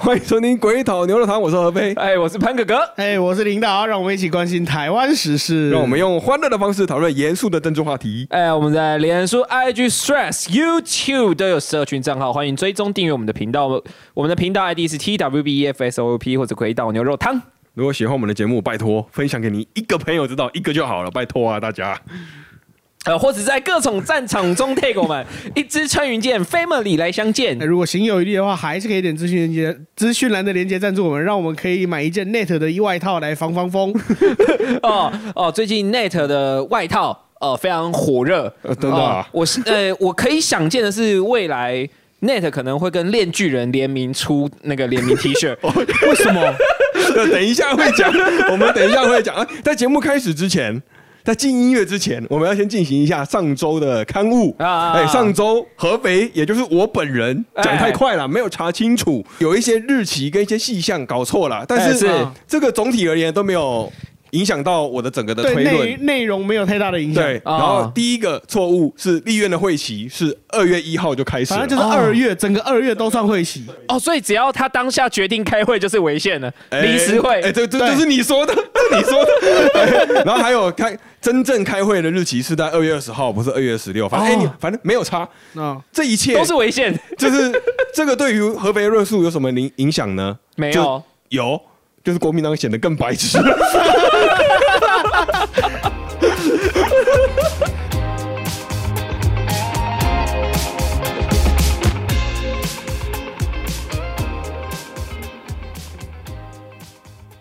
欢迎收听《鬼岛牛肉汤》，我是何飞。哎，我是潘哥哥。哎，我是领导，让我们一起关心台湾时事。让我们用欢乐的方式讨论严肃的政治话题。哎，我们在脸书、IG、Stress、YouTube 都有社群账号，欢迎追踪订阅我们的频道。我们的频道 ID 是 TWBFSOP 或者鬼岛牛肉汤。如果喜欢我们的节目，拜托分享给你一个朋友知道，一个就好了，拜托啊，大家。呃，或者在各种战场中 take 我们一支穿云箭 family 来相见。如果行有余力的话，还是可以点资讯连接、资讯栏的连接赞助我们，让我们可以买一件 net 的外套来防防风。哦哦，最近 net 的外套呃非常火热，真的。我是呃，我可以想见的是，未来 net 可能会跟炼巨人联名出那个联名 T 恤。为什么？等一下会讲，我们等一下会讲啊，在节目开始之前。在进音乐之前，我们要先进行一下上周的刊物啊！哎，上周合肥，也就是我本人讲太快了，没有查清楚，有一些日期跟一些细项搞错了，但是这个总体而言都没有。影响到我的整个的推论，内容没有太大的影响。对，然后第一个错误是立院的会期是二月一号就开始，反正就是二月，整个二月都算会期。哦，所以只要他当下决定开会就是违宪了，临时会。哎，这这就是你说的，你说的。然后还有开真正开会的日期是在二月二十号，不是二月十六。反正哎，反正没有差。啊，这一切都是违宪。就是这个对于合肥论述有什么影影响呢？没有，有。就是国民党显得更白痴。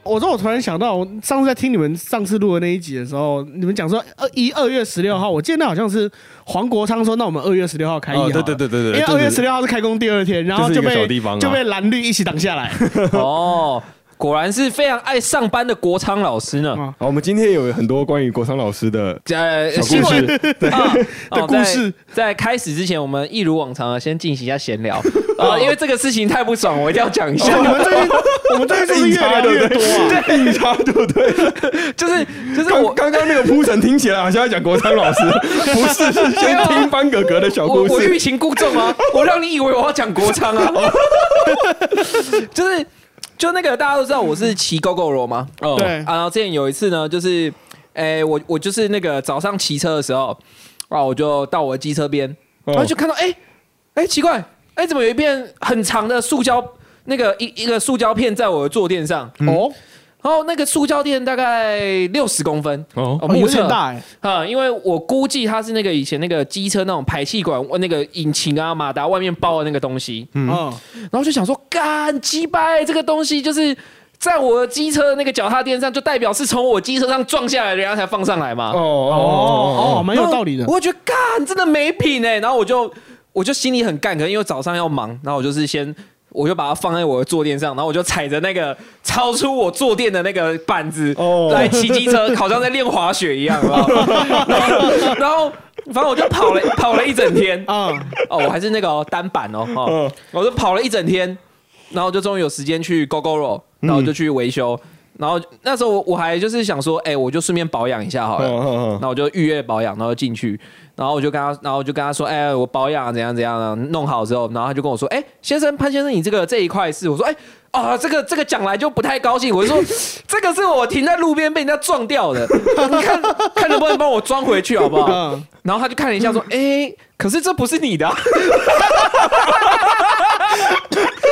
我说，我突然想到，我上次在听你们上次录的那一集的时候，你们讲说二一二月十六号，我记得那好像是黄国昌说，那我们二月十六号开议。对对对对对，因为二月十六号是开工第二天，然后就被就被蓝绿一起挡下来。哦。果然是非常爱上班的国昌老师呢。好，我们今天有很多关于国昌老师的呃小故事 的故事。在开始之前，我们一如往常的先进行一下闲聊 啊，因为这个事情太不爽，我一定要讲一下。你们最近，我们最近是越来越多啊，对，差对不对？就是就是我刚刚那个铺陈听起来好像要讲国昌老师，不是，是先听班哥哥的小故事。我欲擒故纵啊，我让你以为我要讲国昌啊，就是。就那个大家都知道我是骑 GoGo 罗吗？哦，对。然后之前有一次呢，就是，诶，我我就是那个早上骑车的时候，啊，我就到我的机车边，然后就看到，哎，哎，奇怪，哎，怎么有一片很长的塑胶那个一一个塑胶片在我的坐垫上？哦。然后那个塑胶垫大概六十公分。哦，目测大啊，因为我估计它是那个以前那个机车那种排气管，那个引擎啊马达外面包的那个东西，嗯，然后就想说，干鸡掰，这个东西就是在我的机车那个脚踏垫上，就代表是从我机车上撞下来，然后才放上来嘛。哦哦哦，蛮有道理的。我觉得干真的没品哎，然后我就我就心里很干，可能因为早上要忙，然后我就是先。我就把它放在我的坐垫上，然后我就踩着那个超出我坐垫的那个板子来骑机车，好像在练滑雪一样，然后反正我就跑了跑了一整天。啊！哦，我还是那个单板哦，哈，我就跑了一整天，然后就终于有时间去 GoGoRo，然后就去维修，然后那时候我还就是想说，哎，我就顺便保养一下好了，那我就预约保养，然后进去。然后我就跟他，然后我就跟他说，哎，我保养怎样怎样的，弄好之后，然后他就跟我说，哎，先生潘先生，你这个这一块是，我说，哎，啊，这个这个讲来就不太高兴，我就说，这个是我停在路边被人家撞掉的，你看看能不能帮我装回去好不好？然后他就看了一下说，哎，可是这不是你的。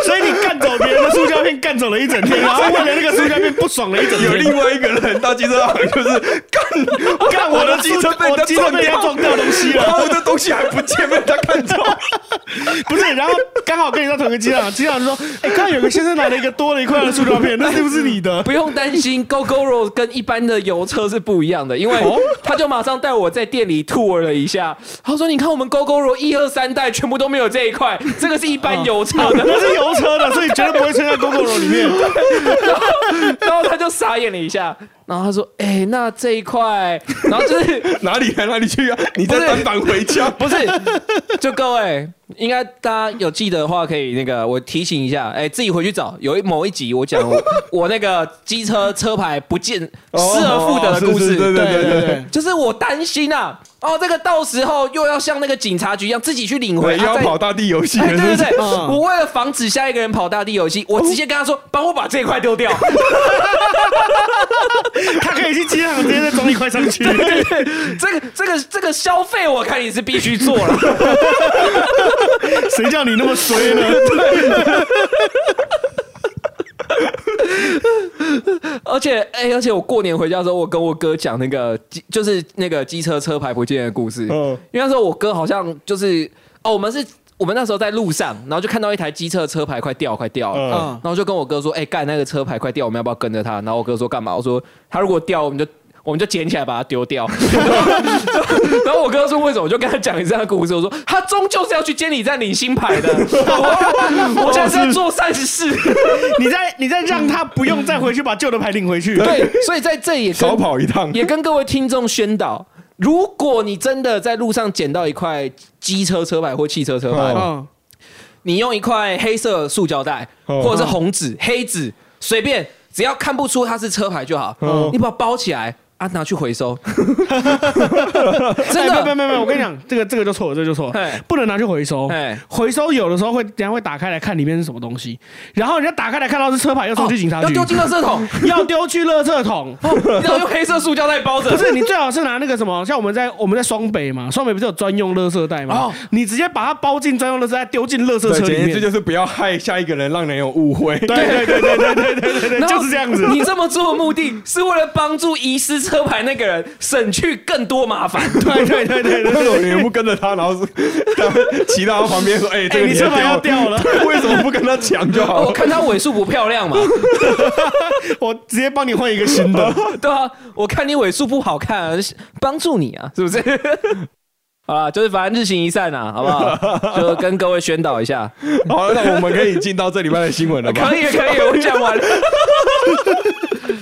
所以你干走别人的塑胶片，干走了一整天，然后为了那个塑胶片不爽了一整天。有另外一个人到机车行，就是干干我的机车被我机车被他撞掉东西了，然后我的东西还不见，被他看走。不是，然后刚好跟你到同一个机场，机场说：“哎，刚刚有个先生拿了一个多了一块的塑胶片，那是不是你的？”不用担心，Go Go Road 跟一般的油车是不一样的，因为他就马上带我在店里 tour 了一下。他说：“你看我们 Go Go Road 一二三代全部都没有这一块，这个是一般油车的，那是油。”车的，所以绝对不会穿在公共楼里面。然后他就傻眼了一下，然后他说：“哎，那这一块，然后就是 哪里来哪里去啊？你在单板回家？不是？就各位，应该大家有记得的话，可以那个我提醒一下，哎，自己回去找。有一某一集我讲我那个机车车牌不见失而复得的故事，对对对对对，就是我担心啊，哦，这个到时候又要像那个警察局一样自己去领回，要跑大地游戏，对对对，我为了防止下一个人跑大地游戏，我直接跟他说，帮我把这一块丢掉。他可以去机场直接再装一块上去 对对。这个这个这个消费，我看你是必须做了。谁叫你那么衰呢？而且，哎，而且我过年回家的时候，我跟我哥讲那个机，就是那个机车车牌不见的故事。嗯，因为那时候我哥好像就是哦，我们是我们那时候在路上，然后就看到一台机车车牌快掉，快掉了。嗯，然后就跟我哥说：“哎，干那个车牌快掉，我们要不要跟着他？”然后我哥说：“干嘛？”我说：“他如果掉，我们就。”我们就捡起来把它丢掉，然后我哥说为什么？我就跟他讲一下故事。我说他终究是要去监理站领新牌的，我现在在做善事。你在你在让他不用再回去把旧的牌领回去。对，所以在这也少跑一趟，也跟各位听众宣导：如果你真的在路上捡到一块机车车牌或汽车车牌，你用一块黑色塑胶袋或者是红纸、黑纸，随便只要看不出它是车牌就好，你把它包起来。啊，拿去回收，真的没有没有没有，我跟你讲，这个这个就错了，这就错了，不能拿去回收。回收有的时候会，人家会打开来看里面是什么东西，然后人家打开来看到是车牌，要送去警察局，要丢进垃圾桶，要丢去垃圾桶，然后用黑色塑胶袋包着。不是，你最好是拿那个什么，像我们在我们在双北嘛，双北不是有专用垃圾袋吗？你直接把它包进专用垃圾袋，丢进垃圾车里面，这就是不要害下一个人，让人有误会。对对对对对对对对，就是这样子。你这么做的目的是为了帮助遗失。车牌那个人省去更多麻烦，对对对对，为什么你不跟着他，然后是骑到他旁边说：“ 哎，这个车牌要掉了，为什么不跟他抢就好了？” 我看他尾数不漂亮嘛，我直接帮你换一个新的。对啊，我看你尾数不好看，帮助你啊，是不是？啊，就是反正日行一善呐，好不好？就跟各位宣导一下。好，那我们可以进到这礼拜的新闻了吧？可以，可以，我讲完了。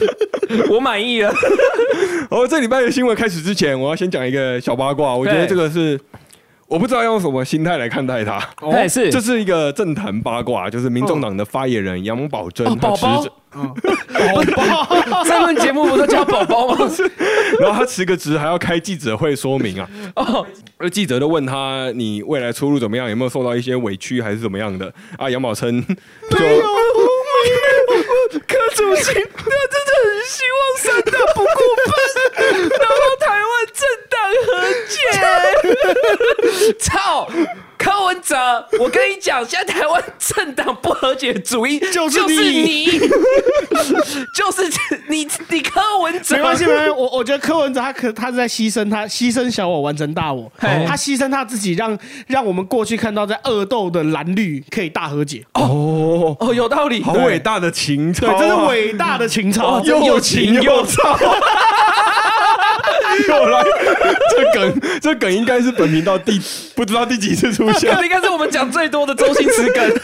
我满意了。哦，这礼拜的新闻开始之前，我要先讲一个小八卦。我觉得这个是我不知道用什么心态来看待它。哦，是，这是一个政坛八卦，就是民众党的发言人杨宝珍，宝宝，宝宝，这轮节目不是叫宝宝吗？然后他辞个职还要开记者会说明啊。哦，而记者都问他，你未来出路怎么样？有没有受到一些委屈还是怎么样的？啊，杨宝琛就。柯主席，他真的很希望三大不过分，然后台湾政党和解。操！柯文哲，我跟你讲，现在台湾政党不和解主义就是你，就是你，你柯文哲。没关系，没关系。我我觉得柯文哲他可他是在牺牲他牺牲小我完成大我，他牺牲他自己，让让我们过去看到在恶斗的蓝绿可以大和解。哦哦，有道理，好伟大的情操，这是伟大的情操，又情又操。又来，这梗这梗应该是本频道第不知道第几次出现，应该是我们讲最多的周星驰梗。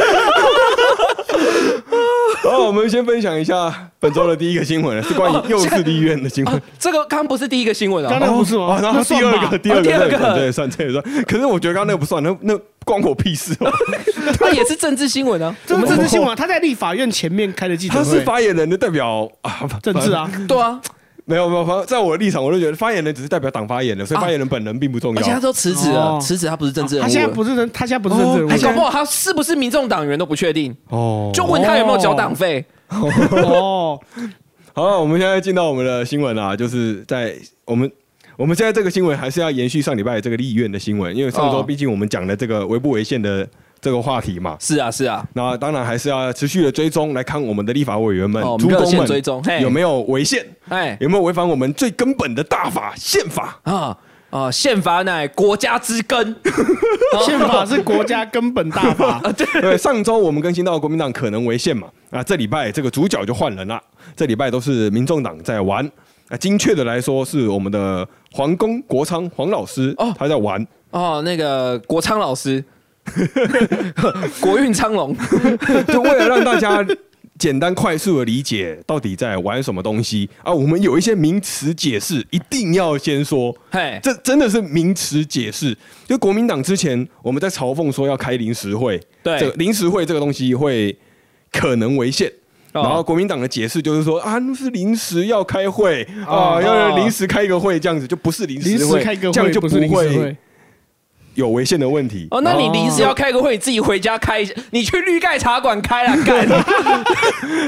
好，我们先分享一下本周的第一个新闻，是关于幼稚医院的新闻。这个刚刚不是第一个新闻啊，刚刚不是吗？然后第二个，第二个，对，算这也算。可是我觉得刚刚那个不算，那那关我屁事哦。那也是政治新闻啊，这是政治新闻，他在立法院前面开的记者会，他是发言人的代表啊，政治啊，对啊。没有没有，在我的立场，我就觉得发言人只是代表党发言的，所以发言人本人并不重要。而且他都辞职了，辞职他不是政治人物。他现在不是人，他现在不是政治人物。搞不好他是不是民众党员都不确定。哦，就问他有没有交党费。哦，好了，我们现在进到我们的新闻啊，就是在我们我们现在这个新闻还是要延续上礼拜这个立院的新闻，因为上周毕竟我们讲的这个违不违宪的。这个话题嘛，是啊是啊，那当然还是要持续的追踪来看我们的立法委员们、诸公们追踪有没有违宪，哎，有没有违反我们最根本的大法宪法。啊啊！宪法乃国家之根，宪法是国家根本大法。对，上周我们更新到国民党可能违宪嘛，啊，这礼拜这个主角就换人了，这礼拜都是民众党在玩，啊，精确的来说是我们的皇宫国昌黄老师哦，他在玩。哦，那个国昌老师。国运昌隆，就为了让大家简单快速的理解到底在玩什么东西啊？我们有一些名词解释，一定要先说。嘿，这真的是名词解释。就国民党之前我们在嘲讽说要开临时会，对，这个临时会这个东西会可能违宪。然后国民党的解释就是说啊，那是临时要开会啊，要临时开一个会这样子，就不是临时会，这样就不会。有违宪的问题哦，那你临时要开个会，你自己回家开一下，你去绿盖茶馆开了干。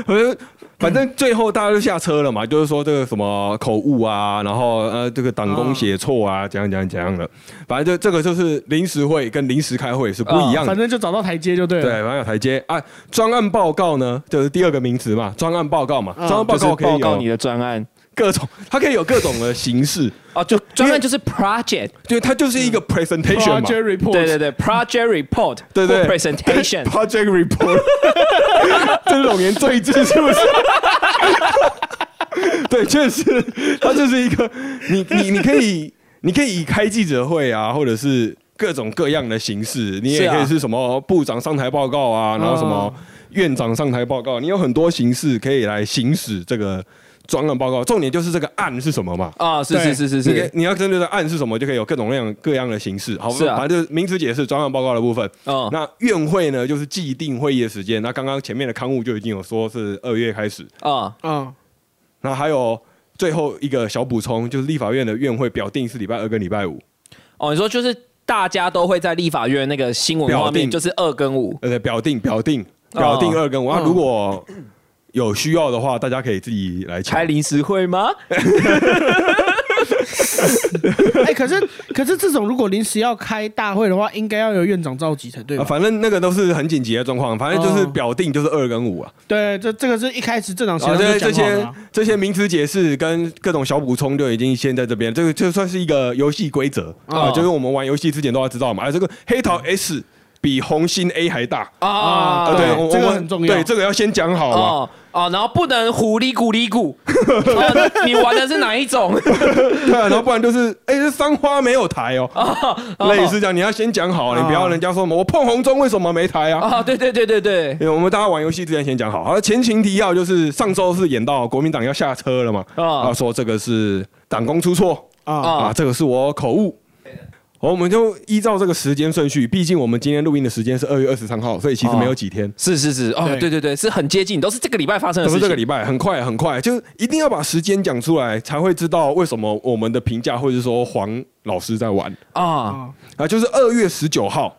反 正反正最后大家都下车了嘛，就是说这个什么口误啊，然后呃这个党工写错啊，怎样怎样怎样的，反正就这个就是临时会跟临时开会是不一样的。反正就找到台阶就对了。对，反正有台阶啊。专案报告呢，就是第二个名词嘛，专案报告嘛，专案报告可以报告你的专案。各种，它可以有各种的形式。啊，就专门就是 project，对，它就是一个 presentation 嘛，对对对，project report，对对，presentation，project report，这是龙岩最字是不是？对，确实，它就是一个，你你你可以，你可以以开记者会啊，或者是各种各样的形式，你也可以是什么部长上台报告啊，然后什么院长上台报告，你有很多形式可以来行使这个。专案报告重点就是这个案是什么嘛？啊，是是是是是，你要针对的案是什么，就可以有各种各样各样的形式。好，反正就是名词解释专案报告的部分。哦，那院会呢，就是既定会议的时间。那刚刚前面的刊物就已经有说是二月开始。啊啊，那还有最后一个小补充，就是立法院的院会表定是礼拜二跟礼拜五。哦，你说就是大家都会在立法院那个新闻画面，就是二跟五。呃，表定表定表定二跟五。那如果有需要的话，大家可以自己来开临时会吗？哎，可是可是这种如果临时要开大会的话，应该要由院长召集才对。反正那个都是很紧急的状况，反正就是表定就是二跟五啊。对，这这个是一开始正常协商就这些这些名词解释跟各种小补充就已经先在这边，这个就算是一个游戏规则啊，就是我们玩游戏之前都要知道嘛。这个黑桃 S 比红心 A 还大。啊，对，这个很重要，对，这个要先讲好嘛。哦，然后不能糊里咕里咕，你玩的是哪一种？对啊，然后不然就是，哎，这三花没有台哦，类似这样，你要先讲好，你不要人家说什么我碰红中为什么没台啊？啊，对对对对对，我们大家玩游戏之前先讲好。好，前情提要就是上周是演到国民党要下车了嘛，啊，说这个是党工出错。啊。啊，这个是我口误。我们就依照这个时间顺序，毕竟我们今天录音的时间是二月二十三号，所以其实没有几天。是是是，哦，对对对，是很接近，都是这个礼拜发生的。都是这个礼拜，很快很快，就一定要把时间讲出来，才会知道为什么我们的评价，或者说黄老师在玩啊啊，就是二月十九号。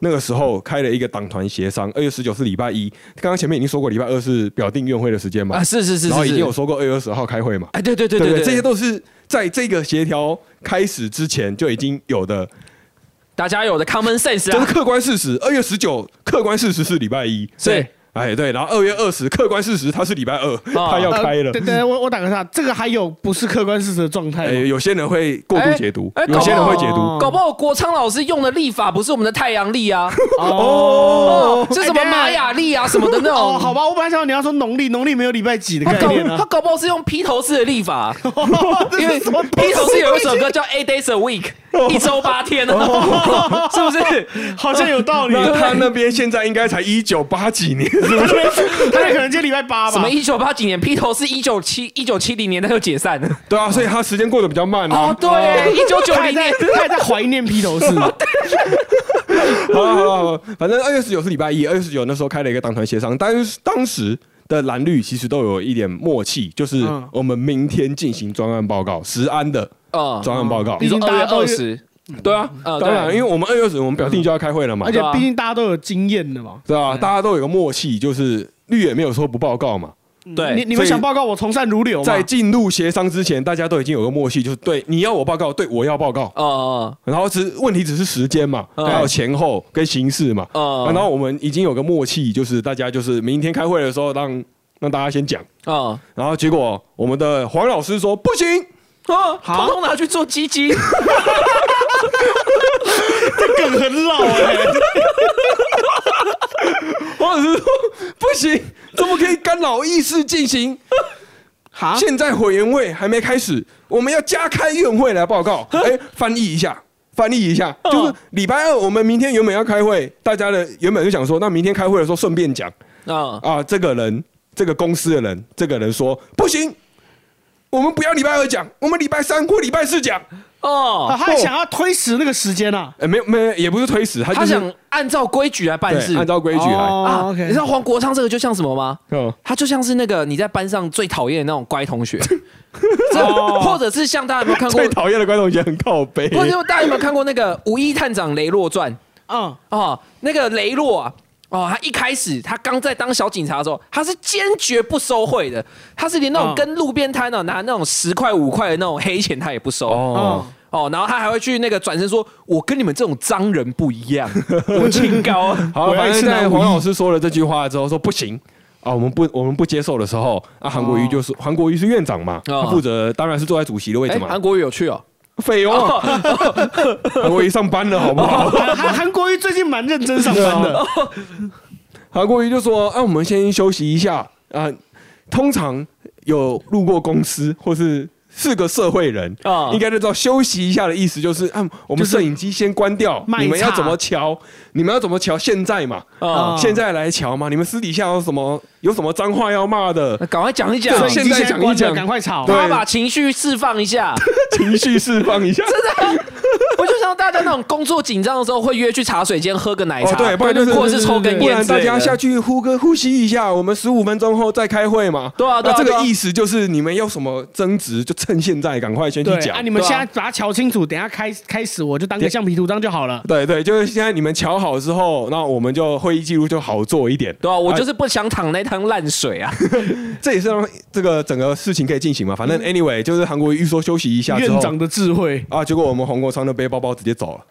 那个时候开了一个党团协商，二月十九是礼拜一。刚刚前面已经说过，礼拜二是表定院会的时间嘛？啊，是是是，然后已经有说过二月二十号开会嘛？哎，对对对对对，这些都是在这个协调开始之前就已经有的，大家有的 common sense 啊，就是客观事实。二月十九，客观事实是礼拜一，对。哎，对，然后二月二十，客观事实他是礼拜二，他要开了。对对，我我打个岔，这个还有不是客观事实的状态。哎，有些人会过度解读，有些人会解读，搞不好国昌老师用的历法不是我们的太阳历啊，哦，是什么玛雅历啊什么的那种。好吧，我本来想你要说农历，农历没有礼拜几的概念他搞不好是用披头士的历法，因为披头士有一首歌叫《Eight Days a Week》，一周八天哦，是不是？好像有道理。他那边现在应该才一九八几年。他可能今天礼拜八吧？什么一九八几年？披头是一九七一九七零年他就解散了。对啊，所以他时间过得比较慢哦。对，一九九零年 他还在怀念披头士。好了好了好了，反正二月十九是礼拜一，二月十九那时候开了一个党团协商，但是当时的蓝绿其实都有一点默契，就是我们明天进行专案报告，石安的啊专案报告，毕竟二月二十。对啊，当然，因为我们二月二十我们表定就要开会了嘛，而且毕竟大家都有经验的嘛，对啊，大家都有个默契，就是绿也没有说不报告嘛。对，你你们想报告，我从善如流。在进入协商之前，大家都已经有个默契，就是对你要我报告，对我要报告。哦哦。然后只问题只是时间嘛，还有前后跟形式嘛。啊。然后我们已经有个默契，就是大家就是明天开会的时候，让让大家先讲。啊。然后结果我们的黄老师说不行。啊，统统拿去做鸡鸡，这梗很老哎。或者是说不行，怎么可以干扰议事进行？好，现在委员会还没开始，我们要加开院会来报告。哎，翻译一下，翻译一下，就是礼拜二我们明天原本要开会，大家的原本就想说，那明天开会的时候顺便讲啊啊，这个人。这个公司的人，这个人说不行，我们不要礼拜二讲，我们礼拜三或礼拜四讲。哦，他还想要推迟那个时间啊？呃，没有没有，也不是推迟，他他想按照规矩来办事，按照规矩来啊。你知道黄国昌这个就像什么吗？他就像是那个你在班上最讨厌的那种乖同学，或者是像大家有没有看过最讨厌的乖同学很靠背，或者大家有没有看过那个《五一探长雷洛传》？嗯哦，那个雷洛啊。哦，他一开始他刚在当小警察的时候，他是坚决不收贿的，他是连那种跟路边摊的拿那种十块五块的那种黑钱他也不收。哦哦，然后他还会去那个转身说：“我跟你们这种脏人不一样，我清高。”好，反正在黄老师说了这句话之后，说不行啊，我们不我们不接受的时候，啊，韩国瑜就是韩国瑜是院长嘛，他负责当然是坐在主席的位置嘛。韩国瑜有去哦。废话，韩国瑜上班了，好不好？韩韩国瑜最近蛮认真上班的。韩国瑜就说：“啊，我们先休息一下啊。通常有路过公司或是。”是个社会人啊，应该都知道休息一下的意思，就是嗯，我们摄影机先关掉，你们要怎么瞧？你们要怎么瞧？现在嘛，啊，现在来瞧嘛。你们私底下有什么有什么脏话要骂的？赶快讲一讲，现在讲一讲，赶快吵，对把情绪释放一下，情绪释放一下，真的。我就像大家那种工作紧张的时候，会约去茶水间喝个奶茶，对，不然就是或者是抽根烟，不然大家下去呼个呼吸一下，我们十五分钟后再开会嘛。对啊，那这个意思就是你们有什么争执，就趁现在赶快先去讲。啊，你们现在把它瞧清楚，等下开开始我就当个橡皮图章就好了。对对，就是现在你们瞧好之后，那我们就会议记录就好做一点。对啊，我就是不想躺那滩烂水啊。这也是让这个整个事情可以进行嘛。反正 anyway，就是韩国瑜说休息一下院长的智慧啊，结果我们黄国昌的背包包直接走了。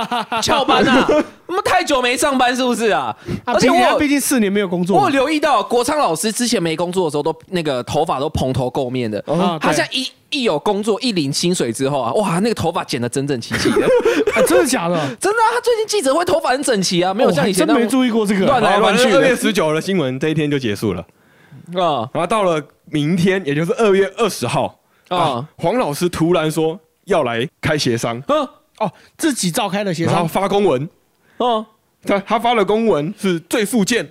翘班啊！我们太久没上班，是不是啊？而且我毕竟四年没有工作，我留意到国昌老师之前没工作的时候，都那个头发都蓬头垢面的。他现在一一有工作，一领薪水之后啊，哇，那个头发剪得整整齐齐的。真的假的？真的啊！他最近记者会头发很整齐啊，没有像以前真没注意过这个乱来乱去。二月十九的新闻这一天就结束了啊，然后到了明天，也就是二月二十号啊，黄老师突然说要来开协商。哦，自己召开的协商，发公文。哦，他他发了公文是最附件，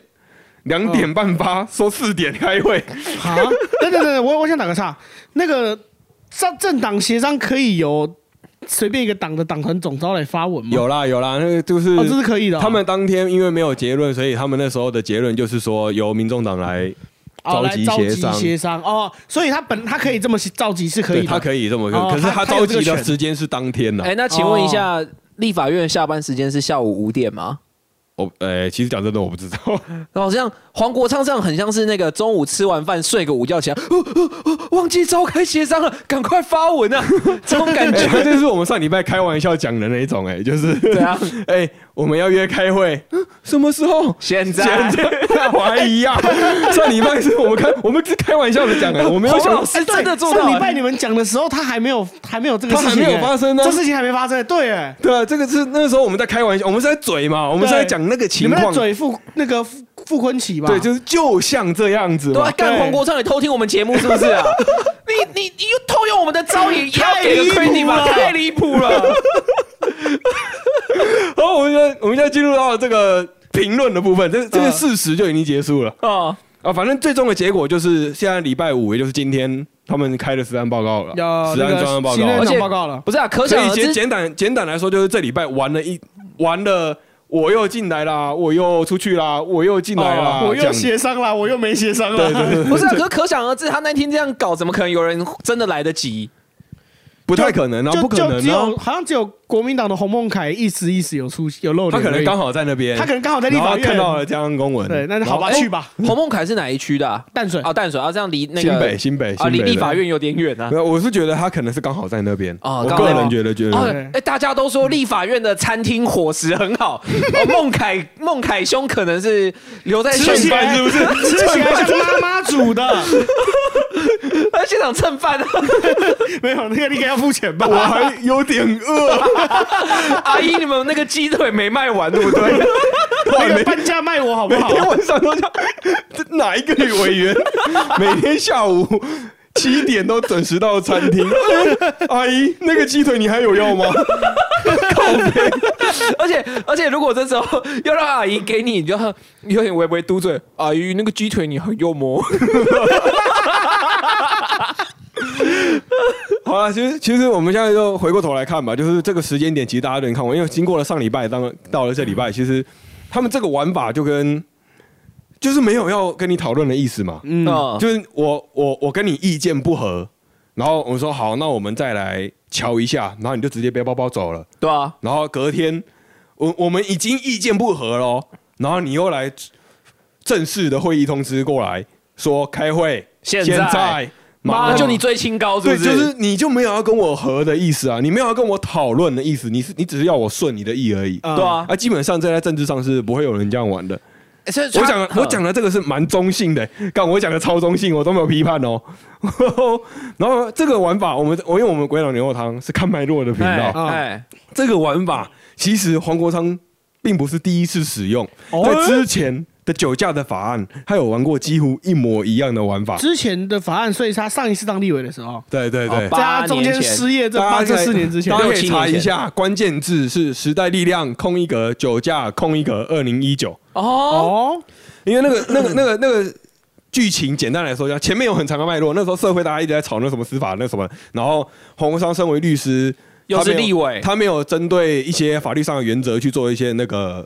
两点半发，说四点开会。啊，等等等，我我想打个岔。那个政政党协商可以由随便一个党的党团总召来发文吗？有啦有啦，那个就是，这是可以的。他们当天因为没有结论，所以他们那时候的结论就是说由民众党来。召集协商，协商哦，所以他本他可以这么召集是可以，他可以这么，可是他召集的时间是当天呢。哎，那请问一下，立法院下班时间是下午五点吗？我呃，其实讲真的，我不知道。然后这样，黄国昌这样很像是那个中午吃完饭睡个午觉起来，忘记召开协商了，赶快发文啊！这种感觉，这是我们上礼拜开玩笑讲的那一种，哎，就是对啊，哎，我们要约开会，什么时候？现在？现在怀疑啊！上礼拜是我们开，我们是开玩笑的讲哎，我们要想是真的做到。上礼拜你们讲的时候，他还没有还没有这个事情，还没有发生呢，这事情还没发生。对，哎，对啊，这个是那时候我们在开玩笑，我们是在嘴嘛，我们是在讲。那个情况，嘴傅那个傅傅坤奇吧？对，就是就像这样子。对，干黄国昌也偷听我们节目，是不是啊？你你你又偷用我们的招也要给个亏你吧？太离谱了！好，我们现在我们现在进入到这个评论的部分，这这个事实就已经结束了啊啊！反正最终的结果就是现在礼拜五，也就是今天，他们开的实案报告了，实案专案报告，而且报告了，不是啊？可想而知，简短简短来说，就是这礼拜玩了一玩了。我又进来啦，我又出去啦，我又进来啦，我又协商啦，我又没协商啦。对对对，不是，可可想而知，他那天这样搞，怎么可能有人真的来得及？不太可能啊，不可能啊，好像只有。国民党的洪孟凯一时一时有出有露脸，他可能刚好在那边，他可能刚好在立法院看到了这样公文。对，那就好吧，去吧。洪孟凯是哪一区的？淡水啊，淡水啊，这样离那个新北新北啊，离立法院有点远啊。没有我是觉得他可能是刚好在那边啊，我个人觉得觉得。哎，大家都说立法院的餐厅伙食很好，孟凯孟凯兄可能是留在吃起来是不是？吃起来像妈妈煮的，在现场蹭饭啊？没有，那个你给他付钱吧，我还有点饿。阿姨，你们那个鸡腿没卖完，对不对？那个半价卖我好不好？每天晚上都叫哪一个女委员？每天下午七点都准时到餐厅。阿姨，那个鸡腿你还有要吗？而且而且，如果这时候要让阿姨给你，你就有点微微嘟嘴。阿姨，那个鸡腿你很幽默。好了，其实其实我们现在就回过头来看吧，就是这个时间点，其实大家都能看完，因为经过了上礼拜，当到了这礼拜，其实他们这个玩法就跟就是没有要跟你讨论的意思嘛。嗯，就是我我我跟你意见不合，然后我说好，那我们再来瞧一下，然后你就直接背包包走了。对啊，然后隔天我我们已经意见不合了，然后你又来正式的会议通知过来说开会，现在。妈，就你最清高，对，就是你就没有要跟我和的意思啊，你没有要跟我讨论的意思，你是你只是要我顺你的意而已，对啊，啊，基本上在政治上是不会有人这样玩的。我讲我讲的这个是蛮中性的，刚我讲的超中性，我都没有批判哦。然后这个玩法，我们我因为我们鬼佬牛肉汤是看脉络的频道，哎，这个玩法其实黄国昌并不是第一次使用，在之前。的酒驾的法案，他有玩过几乎一模一样的玩法。之前的法案，所以他上一次当立委的时候，对对对，在他中间失业这八这四年之前，大家可以查一下，关键字是时代力量空一格酒驾空一格二零一九。哦，因为那个那个那个那个剧情简单来说，前面有很长的脉络。那时候社会大家一直在吵那什么司法那什么，然后洪国昌身为律师，又是立委，他没有针对一些法律上的原则去做一些那个。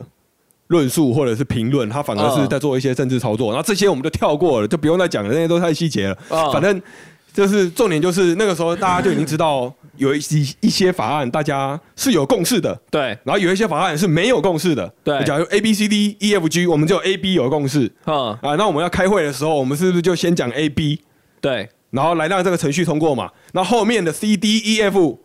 论述或者是评论，他反而是在做一些政治操作，然后这些我们就跳过了，就不用再讲了，那些都太细节了。反正就是重点就是那个时候大家就已经知道有一些一些法案大家是有共识的，对。然后有一些法案是没有共识的，对。假如 A B C D E F G，我们就 A B 有共识，啊啊，那我们要开会的时候，我们是不是就先讲 A B？对。然后来让这个程序通过嘛？那后面的 C D E F，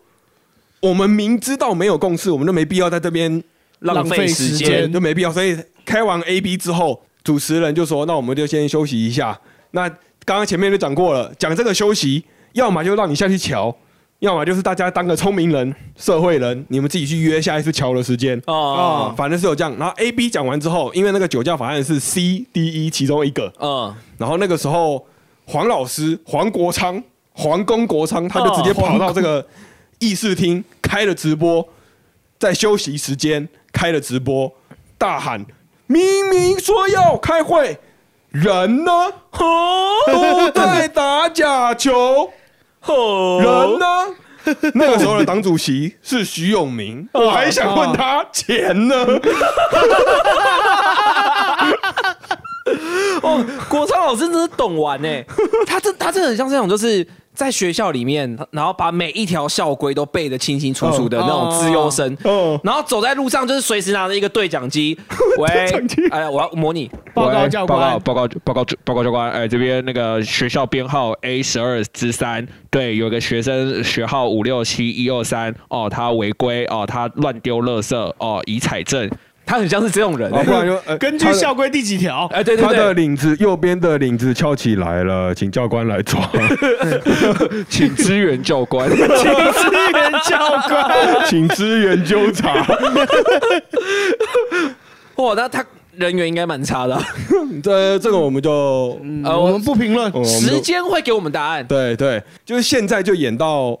我们明知道没有共识，我们都没必要在这边。浪费时间就没必要，所以开完 A B 之后，主持人就说：“那我们就先休息一下。”那刚刚前面就讲过了，讲这个休息，要么就让你下去瞧，要么就是大家当个聪明人、社会人，你们自己去约下一次瞧的时间哦。反正是有这样。然后 A B 讲完之后，因为那个酒驾法案是 C D E 其中一个，嗯，然后那个时候黄老师黄国昌、黄公国昌，他就直接跑到这个议事厅开了直播，在休息时间。开了直播，大喊：“明明说要开会，人呢？都在打假球，人呢？”那个时候的党主席是徐永明，我还想问他钱呢。哦，国昌老师真是懂玩呢，他这他这很像这种就是。在学校里面，然后把每一条校规都背得清清楚楚的那种资优生，然后走在路上就是随时拿着一个对讲机。喂，哎，我要模拟报告教官，报告报告报告教官。哎，这边那个学校编号 A 十二之三，对，有个学生学号五六七一二三，哦，他违规，哦，他乱丢垃圾，哦，已采证。他很像是这种人，不然就根据校规第几条？哎，对对对，他的领子右边的领子翘起来了，请教官来抓，请支援教官，请支援教官，请支援纠察。哇，那他人缘应该蛮差的。这这个我们就呃，我们不评论，时间会给我们答案。对对，就是现在就演到。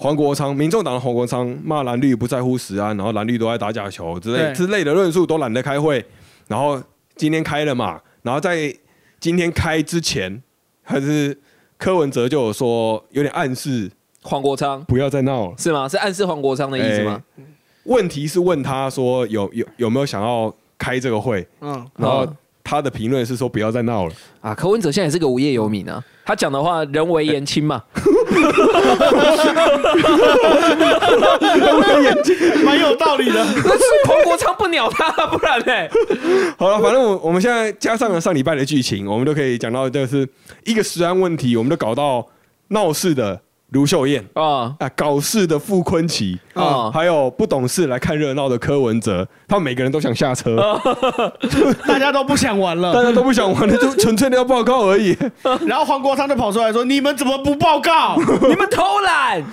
黄国昌，民众党的黄国昌骂蓝绿不在乎实安，然后蓝绿都在打假球之类之类的论述都懒得开会，然后今天开了嘛，然后在今天开之前，还是柯文哲就有说有点暗示黄国昌不要再闹了，是吗？是暗示黄国昌的意思吗？问题是问他说有有有没有想要开这个会？嗯，然后。他的评论是说不要再闹了啊！柯文哲现在也是个无业游民啊，他讲的话人为言轻嘛，人为言轻，蛮有道理的。那是彭国昌不鸟他，不然呢？好了，反正我我们现在加上了上礼拜的剧情，我们都可以讲到，就是一个食安问题，我们都搞到闹事的。卢秀燕啊啊，搞事的傅坤奇啊，还有不懂事来看热闹的柯文哲，他们每个人都想下车，大家都不想玩了，大家都不想玩了，就纯粹的要报告而已。然后黄国昌就跑出来说：“你们怎么不报告？你们偷懒。”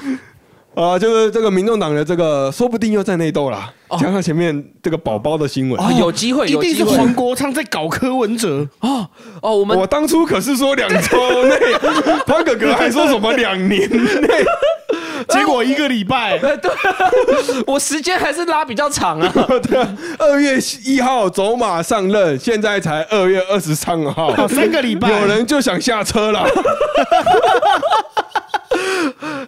啊，就是这个民众党的这个，说不定又在内斗啦。加上前面这个宝宝的新闻，啊，有机会，一定是黄国昌在搞柯文哲。哦哦，我们我当初可是说两周内，潘哥哥还说什么两年内，结果一个礼拜，对，我时间还是拉比较长啊。对，二月一号走马上任，现在才二月二十三号，三个礼拜，有人就想下车了。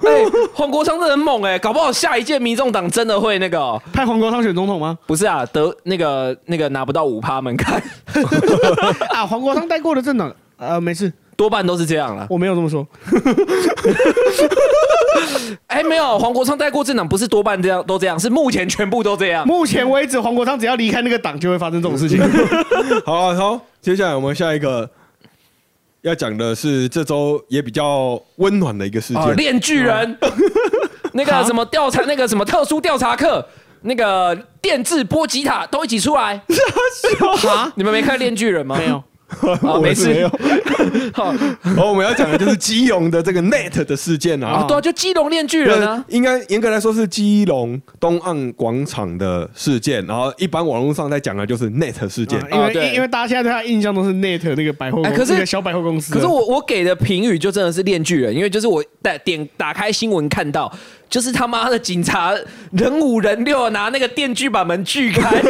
哎，黄国昌的很猛哎，搞不好下一届民众党真的会那个派黄国昌选总统吗？不是啊，得那个那个拿不到五趴门槛啊。黄国昌带过的政党，呃，没事，多半都是这样了。我没有这么说。哎，没有，黄国昌带过政党不是多半这样都这样，是目前全部都这样。目前为止，黄国昌只要离开那个党，就会发生这种事情。好好，接下来我们下一个。要讲的是这周也比较温暖的一个事件，炼巨人，那个什么调查，那个什么特殊调查课，那个电制波吉塔都一起出来。你们没看炼巨人吗？没有。没事。好，然 后我们要讲的就是基隆的这个 Net 的事件啊。对啊，就基隆炼巨人啊。应该严格来说是基隆东岸广场的事件，然后一般网络上在讲的就是 Net 事件。因为因为大家现在对他印象都是 Net 那个百货，可是小百货公司。可是我我给的评语就真的是炼巨人，因为就是我在点打开新闻看到，就是他妈的警察人五人六拿那个电锯把门锯开。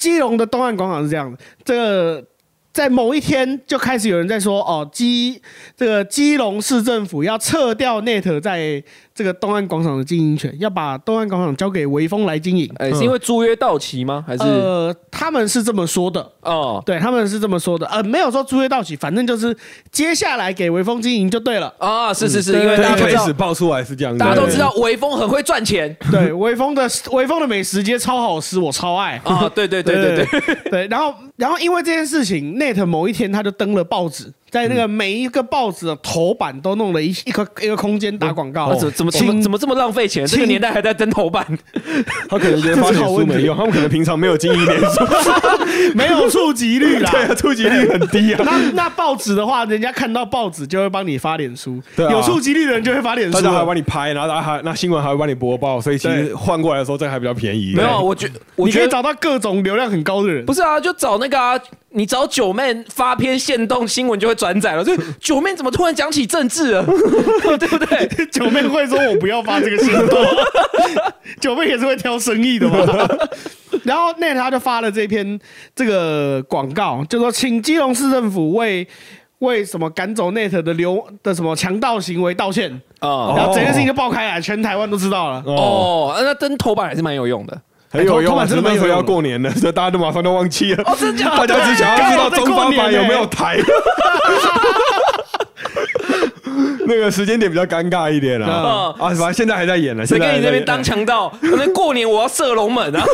基隆的东岸广场是这样的，这个。在某一天就开始有人在说哦，基这个基隆市政府要撤掉 Net 在这个东岸广场的经营权，要把东岸广场交给微风来经营。哎，是因为租约到期吗？还是呃，他们是这么说的哦。对，他们是这么说的。呃，没有说租约到期，反正就是接下来给微风经营就对了。啊，是是是，因为大家开始爆出来是这样，大家都知道微风很会赚钱。对，微风的微风的美食街超好吃，我超爱。啊，对对对对对对。然后然后因为这件事情。Net 某一天，他就登了报纸。在那个每一个报纸的头版都弄了一一个一个空间打广告，怎怎么怎么怎么这么浪费钱？这个年代还在登头版，他可能觉得发脸书没用，他们可能平常没有经营脸书，没有触及率啦，对啊，触及率很低啊。那那报纸的话，人家看到报纸就会帮你发脸书，对有触及率的人就会发脸书，大家还帮你拍，然后还那新闻还会帮你播报，所以其实换过来的时候，这个还比较便宜。没有，我觉你可以找到各种流量很高的人，不是啊，就找那个啊，你找九妹发篇线动新闻就会转载了，就。九妹怎么突然讲起政治了？对不对？九妹会说我不要发这个行动。九妹也是会挑生意的嘛。然后那他就发了这篇这个广告，就说请基隆市政府为为什么赶走 Net 的流的什么强盗行为道歉啊。然后整件事情就爆开来，全台湾都知道了。哦，那登头版还是蛮有用的，很有用。真的要过年了，所以大家都马上都忘记了。哦，真的大家只想要知道中方版有没有台。那个时间点比较尴尬一点啊！啊，反正现在还在演呢。谁跟你那边当强盗？那过年我要射龙门啊！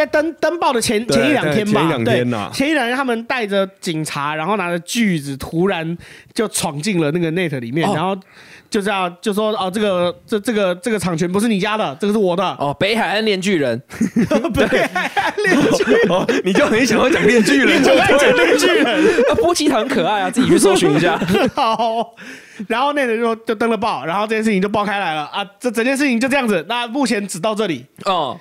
在登登报的前前一两天吧，对，前一两天他们带着警察，然后拿着锯子，突然就闯进了那个 net 里面，然后。就这样，就说哦，这个这这个这个场权不是你家的，这个是我的。哦，北海岸炼巨人，北海岸炼巨人，你就很想要讲炼巨人，就爱讲炼巨人。波奇很可爱啊，自己去搜寻一下。好，然后那人就就登了报，然后这件事情就爆开来了啊！这整件事情就这样子。那目前只到这里哦。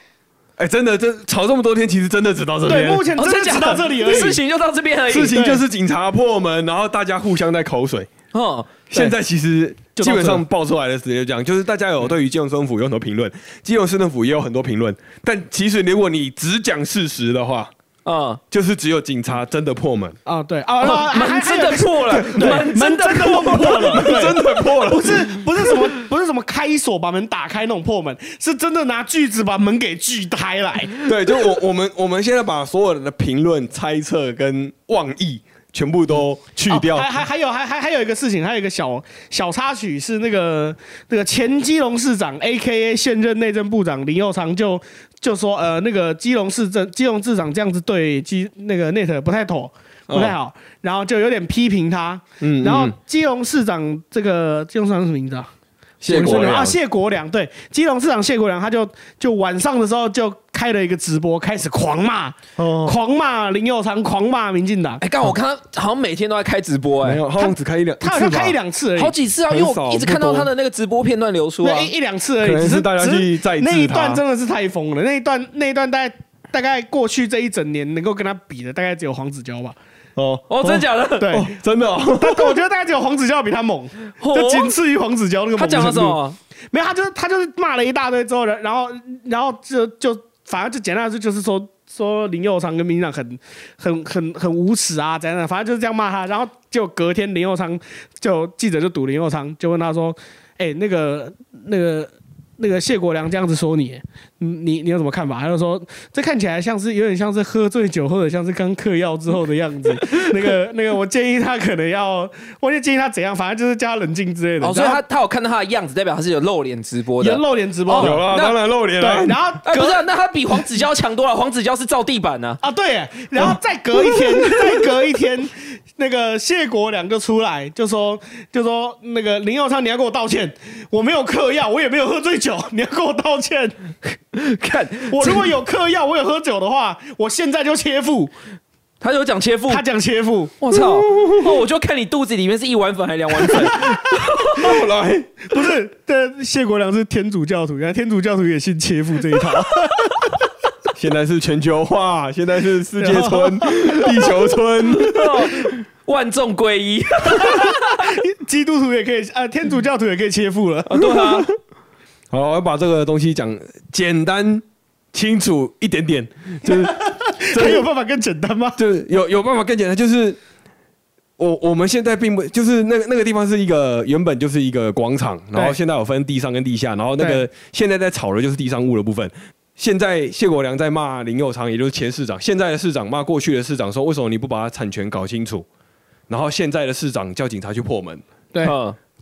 哎，真的，这吵这么多天，其实真的只到这边。对，目前真的只到这里而已。事情就到这边而已。事情就是警察破门，然后大家互相在口水。哦，现在其实。基本上爆出来的直接讲，就是大家有对于基隆市政府有很多评论，基隆市政府也有很多评论，但其实如果你只讲事实的话，啊，就是只有警察真的破门。啊，对。啊，门真的破了，门门真的破了，真的破了，不是不是什么不是什么开锁把门打开那种破门，是真的拿锯子把门给锯开来。对，就我我们我们现在把所有人的评论、猜测跟妄议。全部都去掉。还还还有还还还有一个事情，还有一个小小插曲是那个那个前基隆市长 A K A 现任内政部长林佑昌就就说呃那个基隆市政基隆市长这样子对基那个 Net 不太妥不太好，然后就有点批评他。嗯，然后基隆市长这个基隆市长什么名字啊？谢国良。啊，谢国良对，基隆市长谢国良，他就就晚上的时候就开了一个直播，开始狂骂，狂骂林佑昌，狂骂民进党。哎，刚我看他好像每天都在开直播，哎，没有，他只开一两，他好像开一两次而已，好几次啊，因为我一直看到他的那个直播片段流出啊，一一两次而已，只是大家去在那一段真的是太疯了，那一段那一段大概大概过去这一整年能够跟他比的，大概只有黄子佼吧。哦哦，真的假的？对，真的。哦。我觉得大概只有黄子佼比他猛，就仅次于黄子佼那个。他讲了什么？没有，他就是他就是骂了一大堆之后，然后然后就就反正就简单来说就是说说林佑昌跟民进党很很很很无耻啊，怎样的，反正就是这样骂他。然后就隔天林佑昌就记者就堵林佑昌，就问他说：“哎，那个那个。”那个谢国良这样子说你，你你有什么看法？他就说这看起来像是有点像是喝醉酒或者像是刚嗑药之后的样子。那个那个，我建议他可能要，我就建议他怎样，反正就是叫他冷静之类的。哦，所以他他有看到他的样子，代表他是有露脸直播的，有露脸直播，有啊，当然露脸了。然后不是，那他比黄子佼强多了。黄子佼是照地板呢。啊，对。然后再隔一天，再隔一天，那个谢国良就出来就说就说那个林佑昌，你要给我道歉，我没有嗑药，我也没有喝醉酒。你要跟我道歉，看我如果有嗑药，我有喝酒的话，我现在就切腹。他有讲切腹，他讲切腹，我操！我就看你肚子里面是一碗粉还是两碗粉。后来不是，但，谢国良是天主教徒，原来天主教徒也信切腹这一套。现在是全球化，现在是世界村、地球村，万众归一。基督徒也可以，呃，天主教徒也可以切腹了。对啊。好，我要把这个东西讲简单清楚一点点，就 是还有办法更简单吗？就是有有办法更简单，就是我我们现在并不就是那个那个地方是一个原本就是一个广场，然后现在有分地上跟地下，然后那个现在在吵的就是地上物的部分。现在谢国良在骂林佑昌，也就是前市长，现在的市长骂过去的市长，说为什么你不把产权搞清楚？然后现在的市长叫警察去破门，对。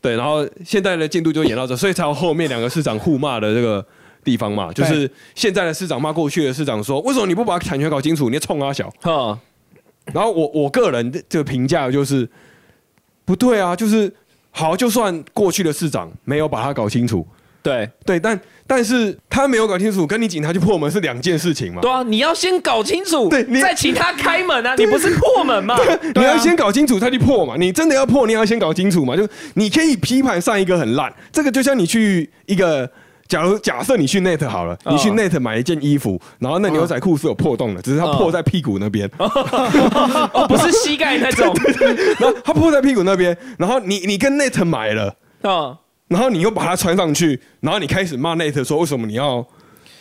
对，然后现在的进度就演到这，所以才有后面两个市长互骂的这个地方嘛。就是现在的市长骂过去的市长说：“为什么你不把产权搞清楚？你冲阿小。”哈。然后我我个人这个评价就是不对啊，就是好，就算过去的市长没有把它搞清楚，对对，但但是他没有搞清楚，跟你警察去破门是两件事情嘛。对啊，你要先搞清楚，对，再请他开门啊，你不是破门嘛？你要先搞清楚他去破嘛，你真的要破，你要先搞清楚嘛。就你可以批判上一个很烂，这个就像你去一个。假如假设你去 Net 好了，你去 Net 买一件衣服，然后那牛仔裤是有破洞的，只是它破在屁股那边，不是膝盖那种。然后它破在屁股那边，然后你你跟 Net 买了，然后你又把它穿上去，然后你开始骂 Net 说为什么你要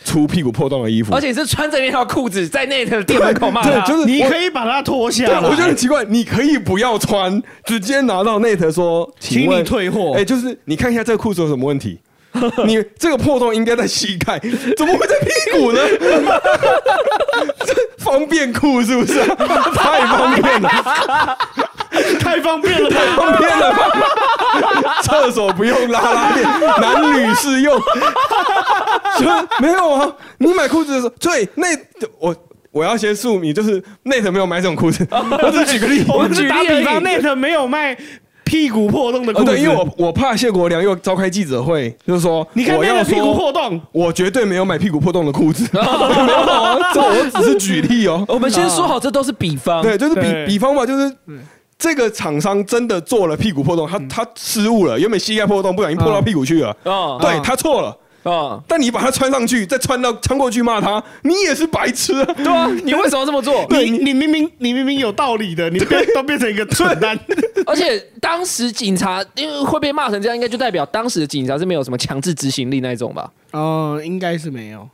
出屁股破洞的衣服，而且是穿着那条裤子在 Net 店门口骂他，就是你可以把它脱下来。我觉得很奇怪，你可以不要穿，直接拿到 Net 说，请你退货。哎，就是你看一下这个裤子有什么问题。你这个破洞应该在膝盖，怎么会在屁股呢？方便裤是不是？太方便了，太方便了，太方便了！厕所不用拉拉链，男女适用。没有啊，你买裤子的时候，对，那我我要先诉你，就是 Net 没有买这种裤子。我只举个例子，我只打比方，Net 没有卖。屁股破洞的裤子，对，因为我我怕谢国良又召开记者会，就是说，你看我要屁股破洞，我绝对没有买屁股破洞的裤子，没有这我只是举例哦。我们先说好，这都是比方，对，就是比比方嘛，就是这个厂商真的做了屁股破洞，他他失误了，原本膝盖破洞，不小心破到屁股去了，啊，对他错了。啊！但你把它穿上去，再穿到穿过去骂他，你也是白痴，啊对啊，你为什么这么做？你你明明你明明有道理的，你变 都变成一个蠢蛋。而且当时警察因为会被骂成这样，应该就代表当时的警察是没有什么强制执行力那一种吧？哦，应该是没有。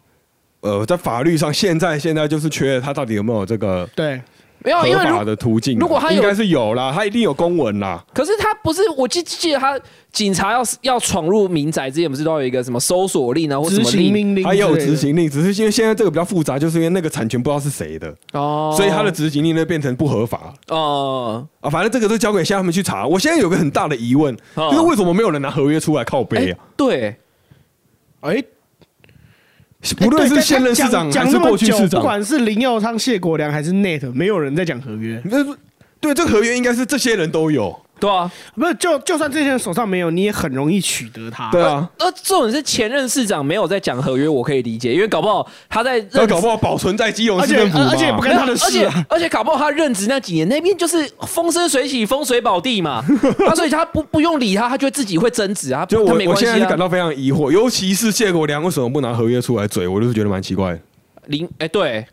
呃，在法律上，现在现在就是缺他到底有没有这个对。没有合法的途径，如果他应该是有啦，他一定有公文啦。可是他不是，我记记得他警察要要闯入民宅之前，不是都有一个什么搜索令啊，或什么令？他有执行令，只是因为现在这个比较复杂，就是因为那个产权不知道是谁的哦，所以他的执行令呢变成不合法哦啊，反正这个都交给现在他们去查。我现在有个很大的疑问，就是为什么没有人拿合约出来靠背啊？对，哎。不论是现任市长还是过去市长，不管是林佑昌、谢国良还是 Net，没有人在讲合约。那对，这合约应该是这些人都有。对啊，不是就就算这些人手上没有，你也很容易取得他。对啊，呃，这种是前任市长没有在讲合约，我可以理解，因为搞不好他在，那搞不好保存在基隆市政府，而且也不跟他的事，而且搞不好他任职那几年那边就是风生水起、风水宝地嘛，啊，所以他不不用理他，他就自己会增值啊。就我我现在就感到非常疑惑，尤其是谢国良为什么不拿合约出来嘴，我就是觉得蛮奇怪。林哎对。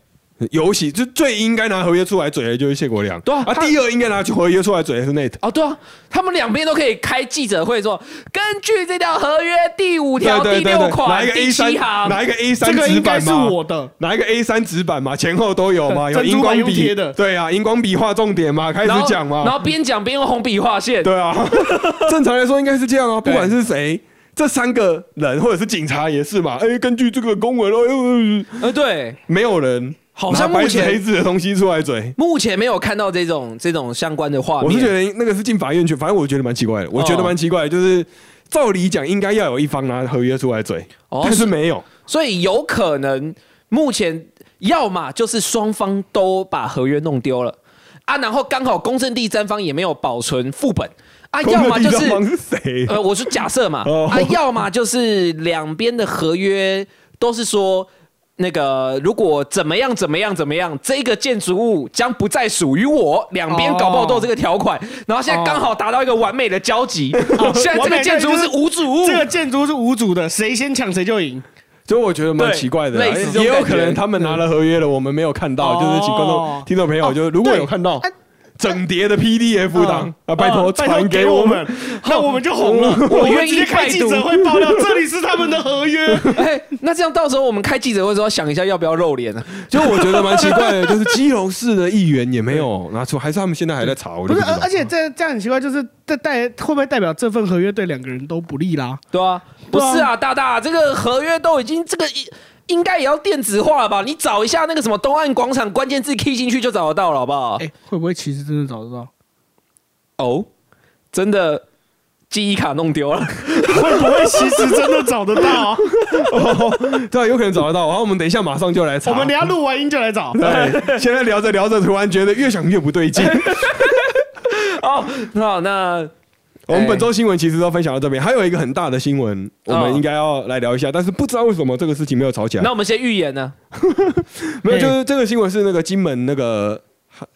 尤其就最应该拿合约出来嘴的就是谢国良，对啊。啊第二应该拿合约出来嘴的是 Net。哦，对啊，他们两边都可以开记者会说，根据这条合约第五条第六款第七行，拿一个 A 三纸板吗？我的，拿一个 A 三纸板嘛，前后都有嘛，有荧光笔的，对啊，荧光笔画重点嘛，开始讲嘛，然后边讲边用红笔画线，对啊，正常来说应该是这样啊，不管是谁。这三个人或者是警察也是嘛？哎，根据这个公文哦，呃，对，没有人好像目前黑字的东西出来嘴，目前没有看到这种这种相关的画面。我是觉得那个是进法院去，反正我觉得蛮奇怪的。我觉得蛮奇怪的，就是照理讲应该要有一方拿合约出来嘴，但是没有，所以有可能目前要么就是双方都把合约弄丢了啊，然后刚好公证第三方也没有保存副本。啊，要么就是谁？呃，我是假设嘛。啊，要么就是两边的合约都是说，那个如果怎么样怎么样怎么样，这个建筑物将不再属于我。两边搞不好都有这个条款，然后现在刚好达到一个完美的交集。现在这个建筑是无主物，这个建筑是无主的，谁先抢谁就赢。所以我觉得蛮奇怪的，也有可能他们拿了合约了，我们没有看到。就是请观众、听众朋友，就如果有看到。整叠的 PDF 档啊，拜托传给我们，那我们就红了。我愿意开记者会爆料，这里是他们的合约。哎，那这样到时候我们开记者会时候，想一下要不要露脸呢？就我觉得蛮奇怪的，就是基隆市的议员也没有拿出，还是他们现在还在吵？不是，而且这这样很奇怪，就是这代会不会代表这份合约对两个人都不利啦？对啊，不是啊，大大，这个合约都已经这个。应该也要电子化了吧？你找一下那个什么东岸广场，关键字 key 进去就找得到了，好不好？哎，会不会其实真的找得到？哦，真的记忆卡弄丢了，会不会其实真的找得到？对，有可能找得到。然后我们等一下马上就来查，我们等下录完音就来找。对，现在聊着聊着，突然觉得越想越不对劲。哦，好，那。我们本周新闻其实都分享到这边，还有一个很大的新闻，我们应该要来聊一下，但是不知道为什么这个事情没有吵起来。那我们先预言呢？没有，就是这个新闻是那个金门那个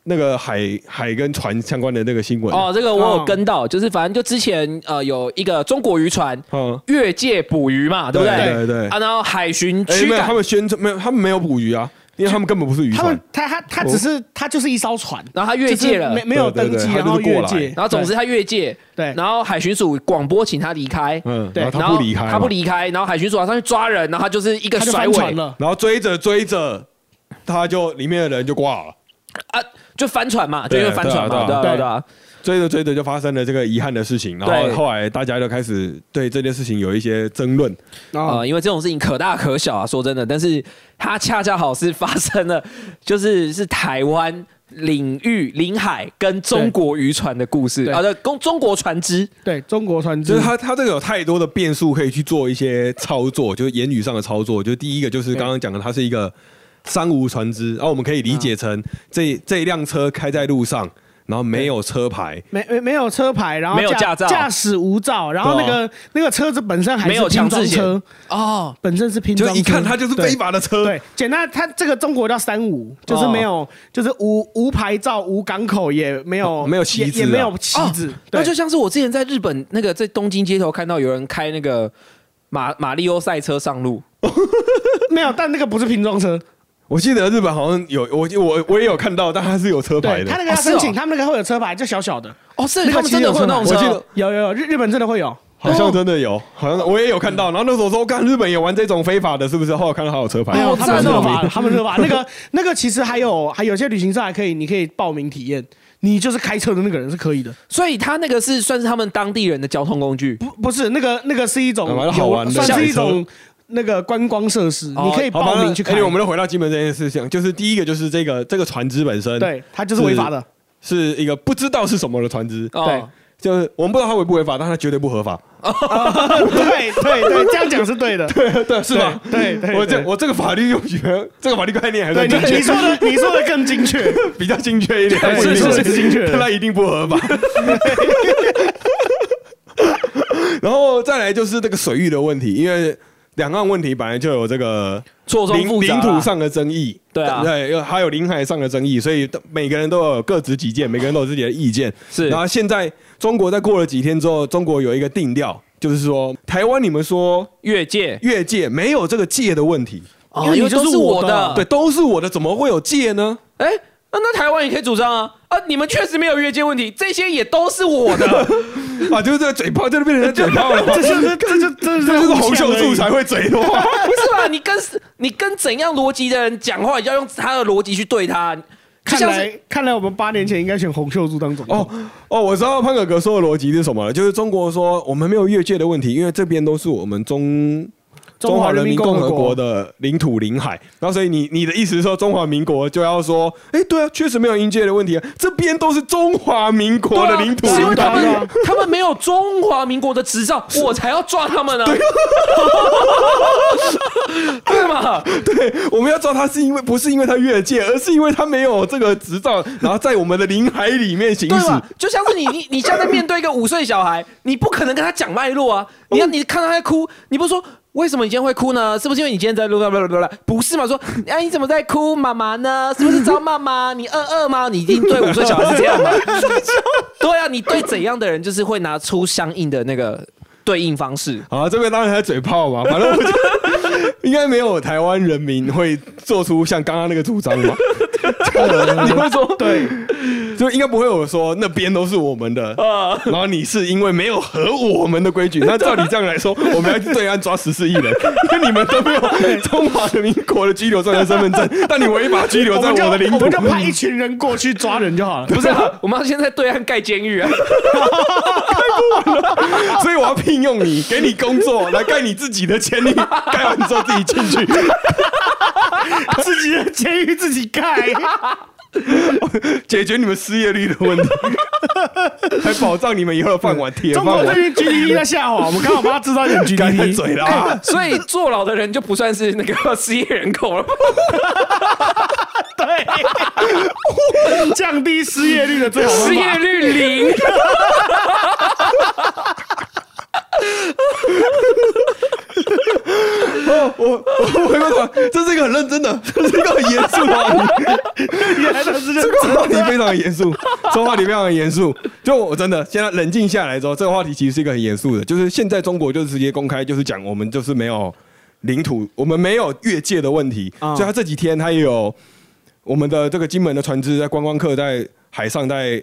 那个海海跟船相关的那个新闻。哦，这个我有跟到，就是反正就之前呃有一个中国渔船越界捕鱼嘛，对不对？对对。啊，然后海巡驱赶他们宣称没有，他们没有捕鱼啊。因为他们根本不是渔船，他们他他他只是他就是一艘船，然后他越界了，没没有登记，然后越界，然后总之他越界，对，然后海巡署广播请他离开，嗯，对，他不离开，他不离开，然后海巡署马上去抓人，然后他就是一个甩尾。了，然后追着追着，他就里面的人就挂了，啊，就翻船嘛，就因为翻船嘛，对对对。追着追着就发生了这个遗憾的事情，然后后来大家就开始对这件事情有一些争论。啊，因为这种事情可大可小啊，说真的，但是它恰恰好是发生了，就是 是台湾领域领海跟中国渔船的故事啊，对，中中国船只，对中国船只，就是它它这个有太多的变数可以去做一些操作，就是言语上的操作，就第一个就是刚刚讲的，它是一个三无船只，然后我们可以理解成这这一辆车开在路上。然后没有车牌，没没没有车牌，然后没有驾照，驾驶无照，然后那个那个车子本身还是拼装车。哦，本身是拼装，就一看它就是非法的车。对，简单，它这个中国叫三无，就是没有，就是无无牌照、无港口，也没有没有旗子，也没有旗子。那就像是我之前在日本那个在东京街头看到有人开那个马马里奥赛车上路，没有，但那个不是拼装车。我记得日本好像有我我我也有看到，但它是有车牌的。他那个要申请，他们那个会有车牌，就小小的。哦，是他们真的会那种车？有有有，日日本真的会有，好像真的有，好像我也有看到。然后那时候说，看日本也玩这种非法的，是不是？后来看到还有车牌，没有他们合法，他们合法。那个那个其实还有还有些旅行社还可以，你可以报名体验，你就是开车的那个人是可以的。所以他那个是算是他们当地人的交通工具？不不是，那个那个是一种好玩的，算是一种。那个观光设施，你可以报名去看。我们又回到金门这件事情，就是第一个就是这个这个船只本身，对，它就是违法的，是一个不知道是什么的船只。对，就是我们不知道它违不违法，但它绝对不合法。对对对，这样讲是对的，对对是吧？对对，我这我这个法律用语，这个法律概念还是你你说的你说的更精确，比较精确一点，是是精确，它一定不合法。然后再来就是这个水域的问题，因为。两岸问题本来就有这个领领土上的争议，对啊，对，还有领海上的争议，所以每个人都有各执己见，每个人都有自己的意见。是，然后现在中国在过了几天之后，中国有一个定调，就是说台湾你们说越界，越界。没有这个界的问题因为你就是我的，对，都是我的，怎么会有界呢？哎，那那台湾也可以主张啊。啊！你们确实没有越界问题，这些也都是我的 啊！就是这个嘴炮，就是变成嘴炮了，这就是这就这这就是红秀柱才会嘴的话，不是吧？你跟你跟怎样逻辑的人讲话，要用他的逻辑去对他。看来看来我们八年前应该选洪秀柱当总统。哦哦，我知道潘哥哥说的逻辑是什么了，就是中国说我们没有越界的问题，因为这边都是我们中。中华人民共和国的领土领海，然后所以你你的意思是说中华民国就要说，哎，对啊，确实没有阴界的问题啊，这边都是中华民国的领土，因为他们他们没有中华民国的执照，我才要抓他们呢，对。吗？对，我们要抓他是因为不是因为他越界，而是因为他没有这个执照，然后在我们的领海里面行驶，就像是你你你现在面对一个五岁小孩，你不可能跟他讲脉络啊，你要你看他在哭，你不说。为什么你今天会哭呢？是不是因为你今天在录到录到不是嘛？说哎，你怎么在哭？妈妈呢？是不是找妈妈？你饿饿吗？你一定对五岁小孩是这样吗？对啊，你对怎样的人就是会拿出相应的那个对应方式。啊，这边当然还嘴炮嘛，反正我觉得应该没有台湾人民会做出像刚刚那个主张嘛。你会说？对，就应该不会有说那边都是我们的，然后你是因为没有合我们的规矩，那照你这样来说，我们要对岸抓十四亿人，因为你们都没有中华人民国的居留证和身份证，但你违法拘留在我的领土，我们就派一群人过去抓人就好了。不是，啊。我们要先在对岸盖监狱啊，所以我要聘用你，给你工作来盖你自己的监狱，盖完之后自己进去。自己的监狱自己盖，解决你们失业率的问题，还保障你们以后的饭碗。铁中国最近 GDP 在下滑，我们刚好帮他制造一点 GDP。嘴了，所以坐牢的人就不算是那个失业人口了。对，降低失业率的最好失业率零。哦，我我回过头，这是一个很认真的，这是一个很严肃的话题。原来这是这个话题非常严肃，这个话题非常严肃。就我真的现在冷静下来之后，这个话题其实是一个很严肃的。就是现在中国就是直接公开，就是讲我们就是没有领土，我们没有越界的问题。所以他这几天他也有我们的这个金门的船只在观光客在海上在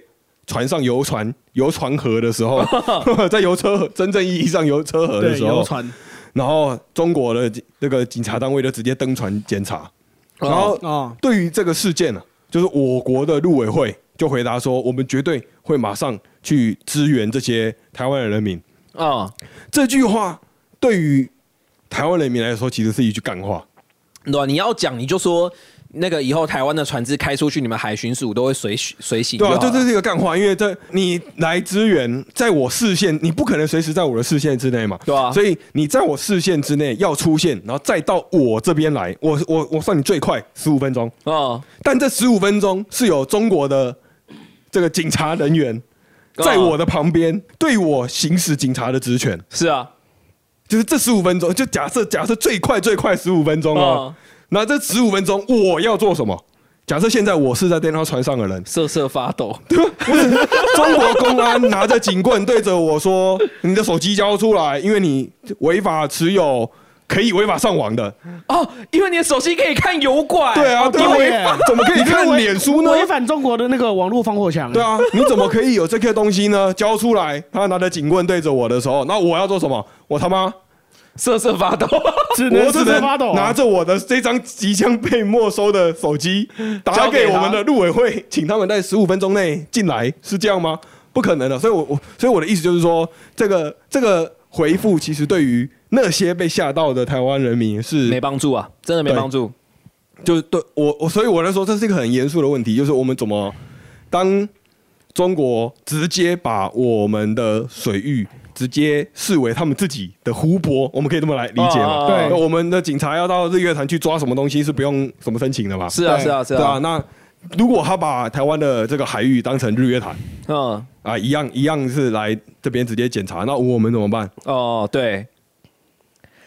船上游船游船河的时候，在游车河真正意义上游车河的时候，游船。然后中国的那个警察单位就直接登船检查，然后啊，对于这个事件呢，就是我国的陆委会就回答说，我们绝对会马上去支援这些台湾的人民啊。这句话对于台湾人民来说，其实是一句干话。对你要讲你就说。那个以后台湾的船只开出去，你们海巡署都会随随行。对啊，这这是一个干话，因为这你来支援，在我视线，你不可能随时在我的视线之内嘛。对啊，所以你在我视线之内要出现，然后再到我这边来，我我我算你最快十五分钟啊。但这十五分钟是有中国的这个警察人员在我的旁边对我行使警察的职权。是啊，就是这十五分钟，就假设假设最快最快十五分钟哦。那这十五分钟我要做什么？假设现在我是在电话船上的人，瑟瑟发抖。中国公安拿着警棍对着我说：“你的手机交出来，因为你违法持有，可以违法上网的。”哦，因为你的手机可以看油管。对啊，对啊，怎么可以看脸书呢？违反中国的那个网络防火墙。对啊，你怎么可以有这个东西呢？交出来！他拿着警棍对着我的时候，那我要做什么？我他妈！瑟瑟发抖，只能瑟瑟发抖，拿着我的这张即将被没收的手机，打给我们的陆委会，请他们在十五分钟内进来，是这样吗？不可能的。所以，我我所以我的意思就是说，这个这个回复其实对于那些被吓到的台湾人民是没帮助啊，真的没帮助。就是对我我，所以我来说，这是一个很严肃的问题，就是我们怎么当中国直接把我们的水域。直接视为他们自己的湖泊，我们可以这么来理解嘛？对，我们的警察要到日月潭去抓什么东西是不用什么申请的嘛？是啊，是啊，是啊。那如果他把台湾的这个海域当成日月潭，嗯啊，一样一样是来这边直接检查，那我们怎么办？哦，对，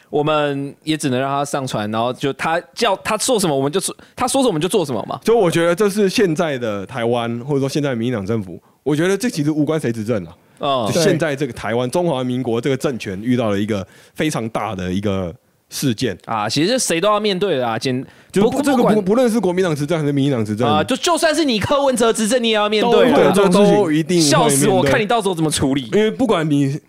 我们也只能让他上船，然后就他叫他做什么，我们就做，他说什么我们就做什么嘛。就我觉得这是现在的台湾，或者说现在民进党政府，我觉得这其实无关谁执政啊。哦，就现在这个台湾中华民国这个政权遇到了一个非常大的一个事件。啊，其实谁都要面对的啊，简就不这个不不论是国民党执政还是民进党执政啊，就就算是你柯文哲执政，你也要面对，对，这都一定笑死我，看你到时候怎么处理。因为不管你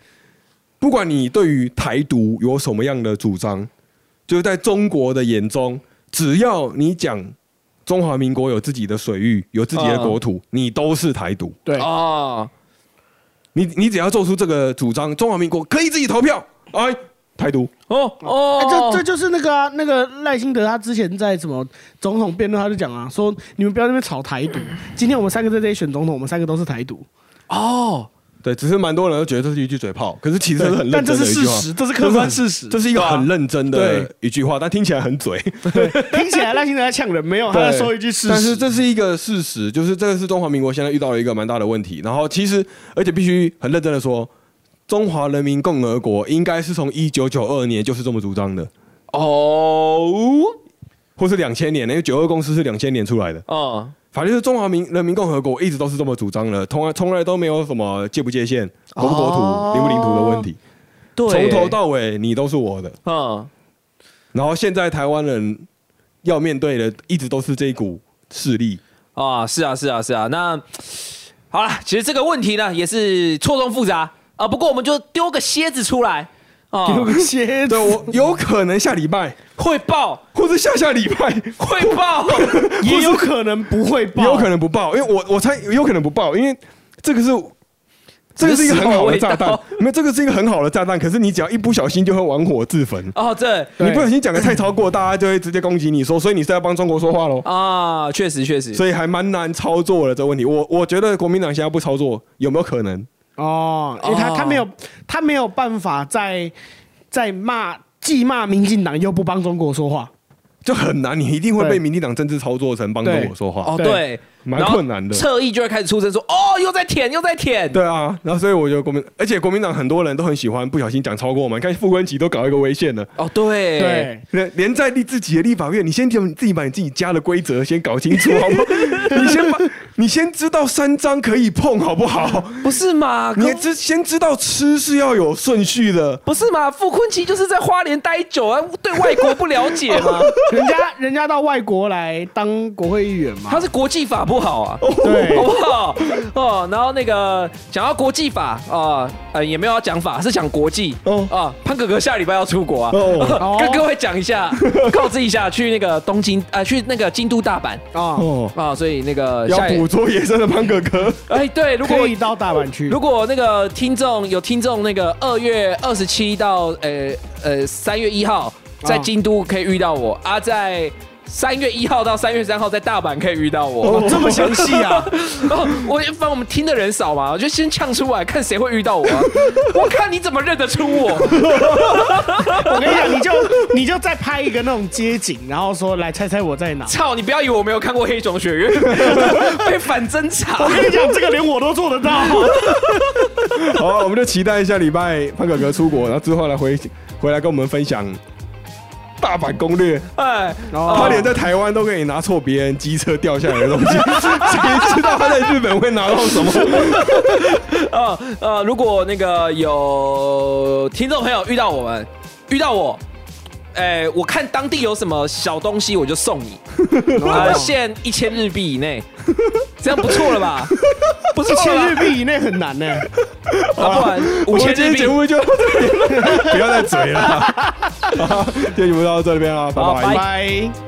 不管你对于台独有什么样的主张，就是在中国的眼中，只要你讲中华民国有自己的水域，有自己的国土，你都是台独。对。啊，你你只要做出这个主张，中华民国可以自己投票，哎。台独哦哦，这这就是那个啊那个赖清德，他之前在什么总统辩论，他就讲啊，说你们不要那边吵台独。今天我们三个在这里选总统，我们三个都是台独。哦，对，只是蛮多人都觉得这是一句嘴炮，可是其实是很认真的一句话，这是客观事实，这是一个很认真的一句话，但听起来很嘴，听起来赖清德在呛人，没有 他在说一句事实。但是这是一个事实，就是这个是中华民国现在遇到了一个蛮大的问题。然后其实而且必须很认真的说。中华人民共和国应该是从一九九二年就是这么主张的哦，或是两千年，因为九二共识是两千年出来的哦。反正是中华民人民共和国一直都是这么主张的，从来从来都没有什么界不界限、国不国土、领不领土的问题。对，从头到尾你都是我的。嗯。然后现在台湾人要面对的一直都是这一股势力啊！是啊，是啊，是啊。那好了，其实这个问题呢也是错综复杂。啊，不过我们就丢个蝎子出来，丢个蝎子，我有可能下礼拜。会爆，或者下下礼拜。会爆，也有可能不会爆，有可能不爆，因为我我猜有可能不爆，因为这个是这个是一个很好的炸弹，没有这个是一个很好的炸弹，可是你只要一不小心就会玩火自焚。哦，对，你不小心讲的太超过，大家就会直接攻击你说，所以你是在帮中国说话喽啊，确实确实，所以还蛮难操作的这个问题，我我觉得国民党现在不操作有没有可能？哦，因为他他没有他没有办法在在骂既骂民进党又不帮中国说话，就很难，你一定会被民进党政治操作成帮中国说话。哦，对。蛮困难的，侧翼就会开始出声说：“哦，又在舔，又在舔。”对啊，然后所以我觉得国民，而且国民党很多人都很喜欢不小心讲超过我们看傅昆萁都搞一个违宪了。哦，对对，连连在立自己的立法院，你先就自己把你自己家的规则先搞清楚好吗？你先把，你先知道三张可以碰好不好？不是嘛？你知先知道吃是要有顺序的，不是嘛？傅昆奇就是在花莲待久啊，对外国不了解嘛。人家人家到外国来当国会议员嘛，他是国际法不好啊。对好不好？哦，然后那个讲到国际法啊，呃，也没有要讲法，是讲国际。哦啊，潘哥哥下礼拜要出国啊，跟各位讲一下，告知一下，去那个东京啊，去那个京都、大阪啊啊，所以那个要捕捉野生的胖哥哥。哎，对，如果可以到大阪去，如果那个听众有听众，那个二月二十七到呃呃三月一号在京都可以遇到我啊，在。三月一号到三月三号在大阪可以遇到我，这么详细啊！我反正我们听的人少嘛，我就先呛出来看谁会遇到我。我看你怎么认得出我。我跟你讲，你就你就再拍一个那种街景，然后说来猜猜我在哪。操！你不要以为我没有看过《黑熊学院》，被反侦查。我跟你讲，这个连我都做得到。好，我们就期待一下礼拜潘哥哥出国，然后之后来回回来跟我们分享。大阪攻略，哎，他连在台湾都可以拿错别人机车掉下来的东西，谁知道他在日本会拿到什么？呃呃，如果那个有听众朋友遇到我们，遇到我。哎，我看当地有什么小东西，我就送你，呃，限一千日币以内，这样不错了吧？不是千日币以内很难呢，啊，不然五千日币。节目就不要再嘴了，今天节目到这边了，拜。拜。